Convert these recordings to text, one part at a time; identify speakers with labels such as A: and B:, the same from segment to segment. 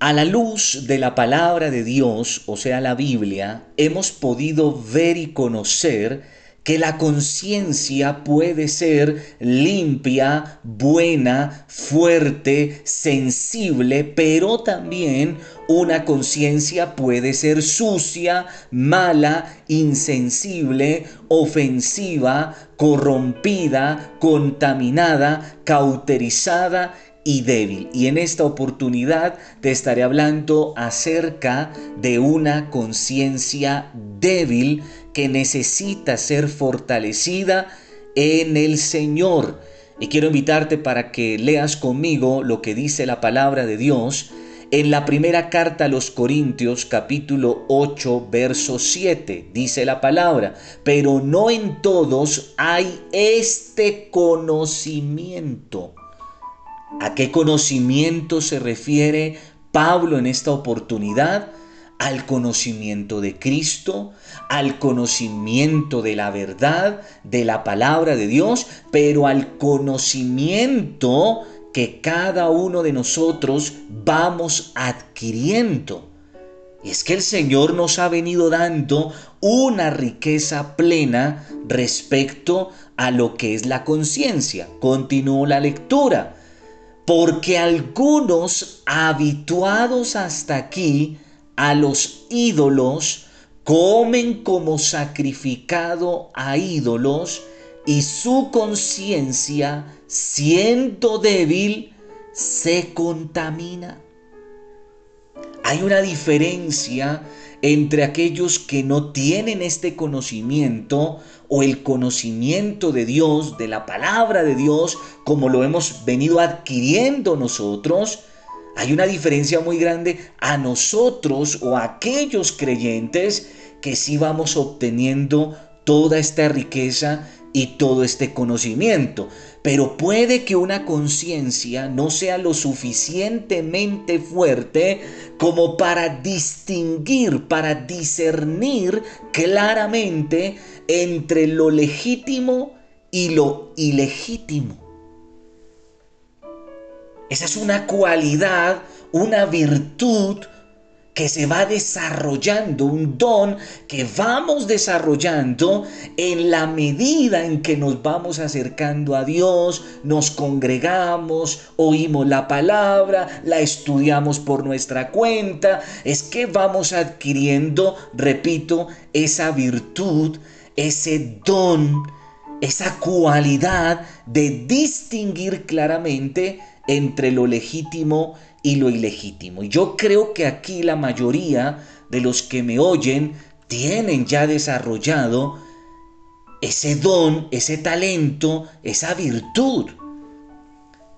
A: A la luz de la palabra de Dios, o sea, la Biblia, hemos podido ver y conocer que la conciencia puede ser limpia, buena, fuerte, sensible, pero también una conciencia puede ser sucia, mala, insensible, ofensiva, corrompida, contaminada, cauterizada y débil. Y en esta oportunidad te estaré hablando acerca de una conciencia débil que necesita ser fortalecida en el Señor. Y quiero invitarte para que leas conmigo lo que dice la palabra de Dios en la primera carta a los Corintios capítulo 8 verso 7. Dice la palabra, pero no en todos hay este conocimiento. ¿A qué conocimiento se refiere Pablo en esta oportunidad? al conocimiento de Cristo, al conocimiento de la verdad, de la palabra de Dios, pero al conocimiento que cada uno de nosotros vamos adquiriendo. Y es que el Señor nos ha venido dando una riqueza plena respecto a lo que es la conciencia. Continúo la lectura. Porque algunos habituados hasta aquí, a los ídolos, comen como sacrificado a ídolos y su conciencia, siendo débil, se contamina. Hay una diferencia entre aquellos que no tienen este conocimiento o el conocimiento de Dios, de la palabra de Dios, como lo hemos venido adquiriendo nosotros, hay una diferencia muy grande a nosotros o a aquellos creyentes que sí vamos obteniendo toda esta riqueza y todo este conocimiento. Pero puede que una conciencia no sea lo suficientemente fuerte como para distinguir, para discernir claramente entre lo legítimo y lo ilegítimo. Esa es una cualidad, una virtud que se va desarrollando, un don que vamos desarrollando en la medida en que nos vamos acercando a Dios, nos congregamos, oímos la palabra, la estudiamos por nuestra cuenta, es que vamos adquiriendo, repito, esa virtud, ese don, esa cualidad de distinguir claramente entre lo legítimo y lo ilegítimo. Y yo creo que aquí la mayoría de los que me oyen tienen ya desarrollado ese don, ese talento, esa virtud.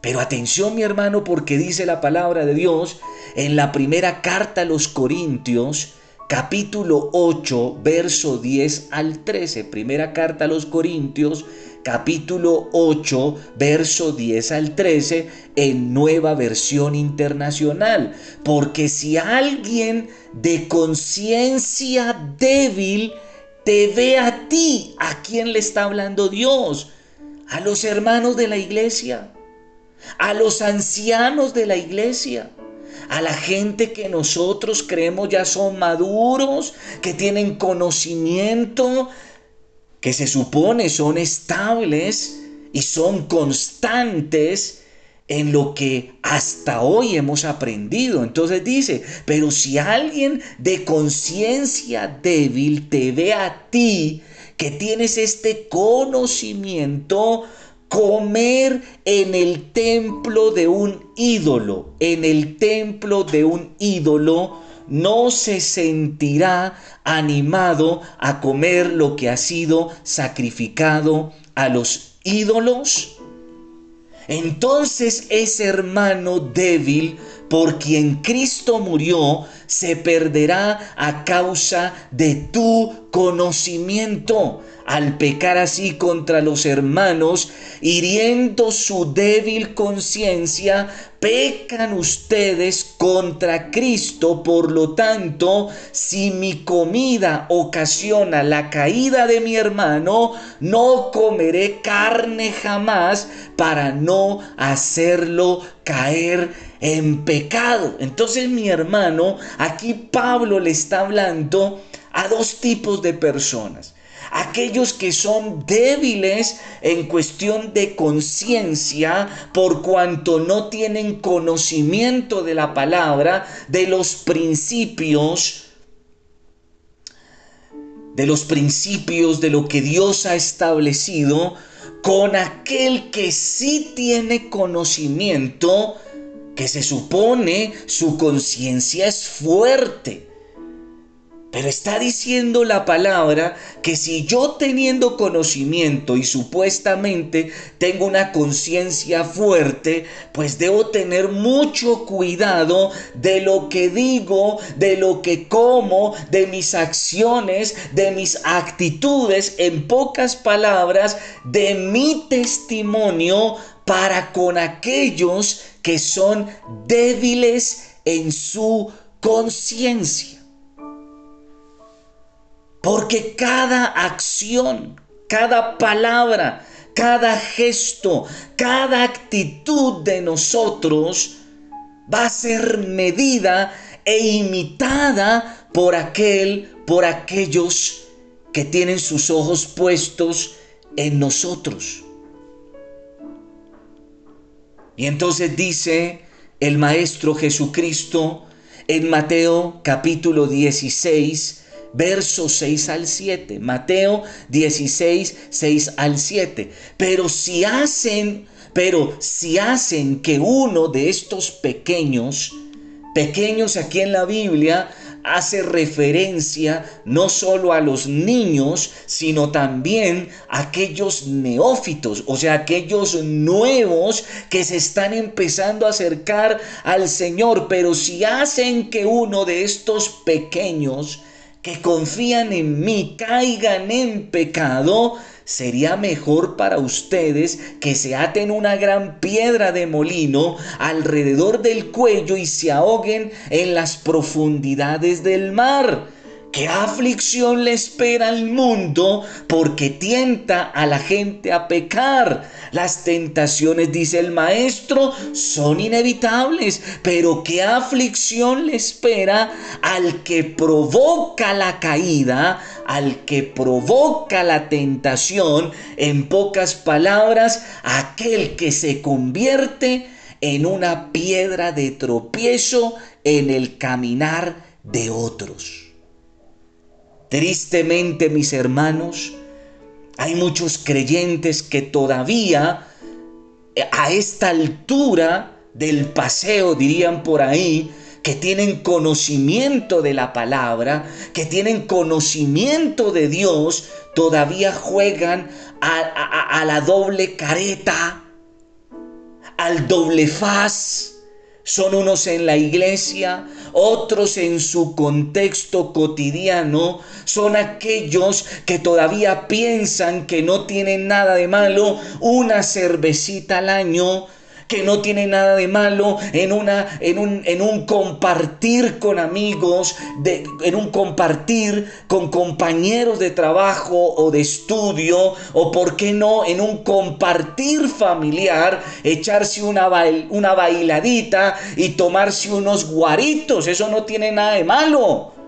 A: Pero atención mi hermano porque dice la palabra de Dios en la primera carta a los Corintios, capítulo 8, verso 10 al 13. Primera carta a los Corintios, capítulo 8, verso 10 al 13 en nueva versión internacional. Porque si alguien de conciencia débil te ve a ti, ¿a quién le está hablando Dios? A los hermanos de la iglesia, a los ancianos de la iglesia a la gente que nosotros creemos ya son maduros, que tienen conocimiento, que se supone son estables y son constantes en lo que hasta hoy hemos aprendido. Entonces dice, pero si alguien de conciencia débil te ve a ti, que tienes este conocimiento, comer en el templo de un ídolo, en el templo de un ídolo, no se sentirá animado a comer lo que ha sido sacrificado a los ídolos? Entonces ese hermano débil por quien Cristo murió se perderá a causa de tu conocimiento al pecar así contra los hermanos, hiriendo su débil conciencia, pecan ustedes contra Cristo. Por lo tanto, si mi comida ocasiona la caída de mi hermano, no comeré carne jamás para no hacerlo caer en pecado. Entonces mi hermano, aquí Pablo le está hablando a dos tipos de personas. Aquellos que son débiles en cuestión de conciencia por cuanto no tienen conocimiento de la palabra, de los principios, de los principios de lo que Dios ha establecido, con aquel que sí tiene conocimiento, que se supone su conciencia es fuerte pero está diciendo la palabra que si yo teniendo conocimiento y supuestamente tengo una conciencia fuerte, pues debo tener mucho cuidado de lo que digo, de lo que como, de mis acciones, de mis actitudes, en pocas palabras, de mi testimonio para con aquellos que son débiles en su conciencia. Porque cada acción, cada palabra, cada gesto, cada actitud de nosotros va a ser medida e imitada por aquel, por aquellos que tienen sus ojos puestos en nosotros. Y entonces dice el Maestro Jesucristo en Mateo capítulo 16, versos 6 al 7. Mateo 16, 6 al 7. Pero si hacen, pero si hacen que uno de estos pequeños, pequeños aquí en la Biblia, hace referencia no solo a los niños, sino también a aquellos neófitos, o sea, aquellos nuevos que se están empezando a acercar al Señor. Pero si hacen que uno de estos pequeños que confían en mí caigan en pecado, sería mejor para ustedes que se aten una gran piedra de molino alrededor del cuello y se ahoguen en las profundidades del mar. ¿Qué aflicción le espera al mundo porque tienta a la gente a pecar? Las tentaciones, dice el maestro, son inevitables, pero ¿qué aflicción le espera al que provoca la caída, al que provoca la tentación? En pocas palabras, aquel que se convierte en una piedra de tropiezo en el caminar de otros. Tristemente, mis hermanos, hay muchos creyentes que todavía eh, a esta altura del paseo, dirían por ahí, que tienen conocimiento de la palabra, que tienen conocimiento de Dios, todavía juegan a, a la doble careta, al doble faz son unos en la iglesia, otros en su contexto cotidiano, son aquellos que todavía piensan que no tienen nada de malo. Una cervecita al año, que no tiene nada de malo en, una, en, un, en un compartir con amigos, de, en un compartir con compañeros de trabajo o de estudio, o por qué no, en un compartir familiar, echarse una, una bailadita y tomarse unos guaritos. Eso no tiene nada de malo.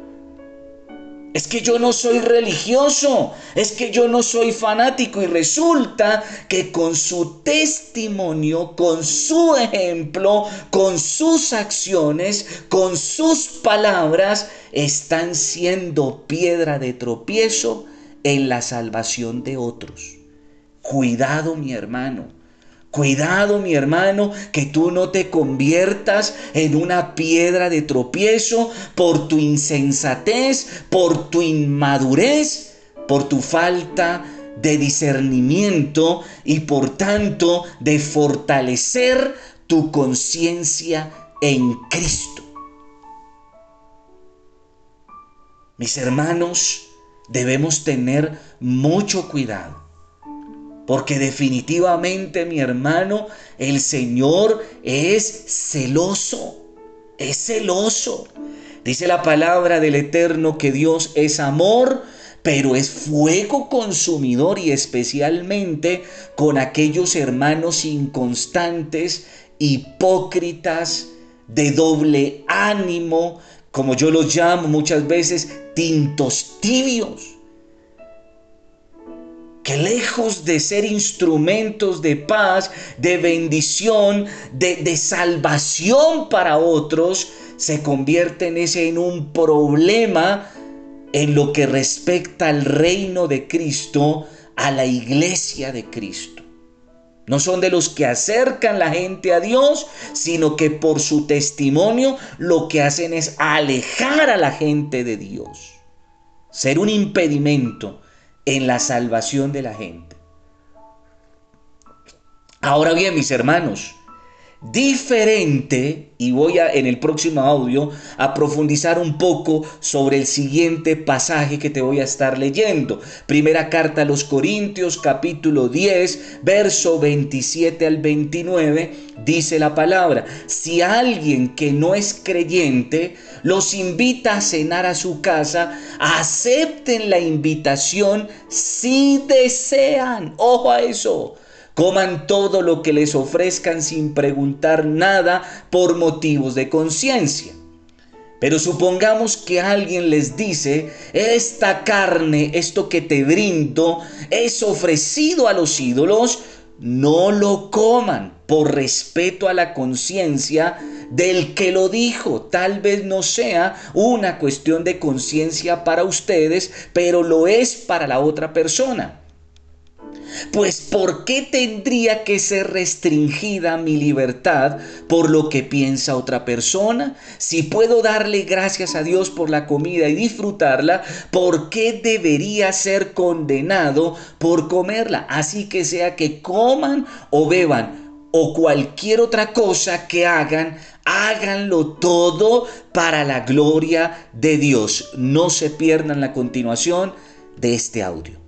A: Es que yo no soy religioso, es que yo no soy fanático y resulta que con su testimonio, con su ejemplo, con sus acciones, con sus palabras, están siendo piedra de tropiezo en la salvación de otros. Cuidado mi hermano, Cuidado, mi hermano, que tú no te conviertas en una piedra de tropiezo por tu insensatez, por tu inmadurez, por tu falta de discernimiento y por tanto de fortalecer tu conciencia en Cristo. Mis hermanos, debemos tener mucho cuidado porque definitivamente, mi hermano, el Señor es celoso. Es celoso. Dice la palabra del Eterno que Dios es amor, pero es fuego consumidor y especialmente con aquellos hermanos inconstantes, hipócritas, de doble ánimo, como yo los llamo muchas veces, tintos tibios, que lejos de ser instrumentos de paz, de bendición, de, salvación para otros, se convierten ese en un problema en lo que respecta al reino de Cristo, a la iglesia de Cristo. No son de los que acercan la gente a Dios, sino que por su testimonio lo que hacen es alejar a la gente de Dios. Ser un impedimento en la salvación de la gente. Ahora bien, mis hermanos, diferente, y voy a en el próximo audio a profundizar un poco sobre el siguiente pasaje que te voy a estar leyendo. Primera carta a los Corintios, capítulo 10, verso 27 al 29, dice la palabra, si alguien que no es creyente los invita a cenar a su casa, acepten la invitación si desean. Ojo a eso Coman todo lo que les ofrezcan sin preguntar nada por motivos de conciencia. Pero supongamos que alguien les dice, esta carne, esto que te brindo, es ofrecido a los ídolos, no lo coman por respeto a la conciencia del que lo dijo. Tal vez no sea una cuestión de conciencia para ustedes, pero lo es para la otra persona. Pues ¿por qué tendría que ser restringida mi libertad por lo que piensa otra persona? Si puedo darle gracias a Dios por la comida y disfrutarla, ¿por qué debería ser condenado por comerla? Así que sea que coman o beban o cualquier otra cosa que hagan, háganlo todo para la gloria de Dios. No se pierdan la continuación de este audio.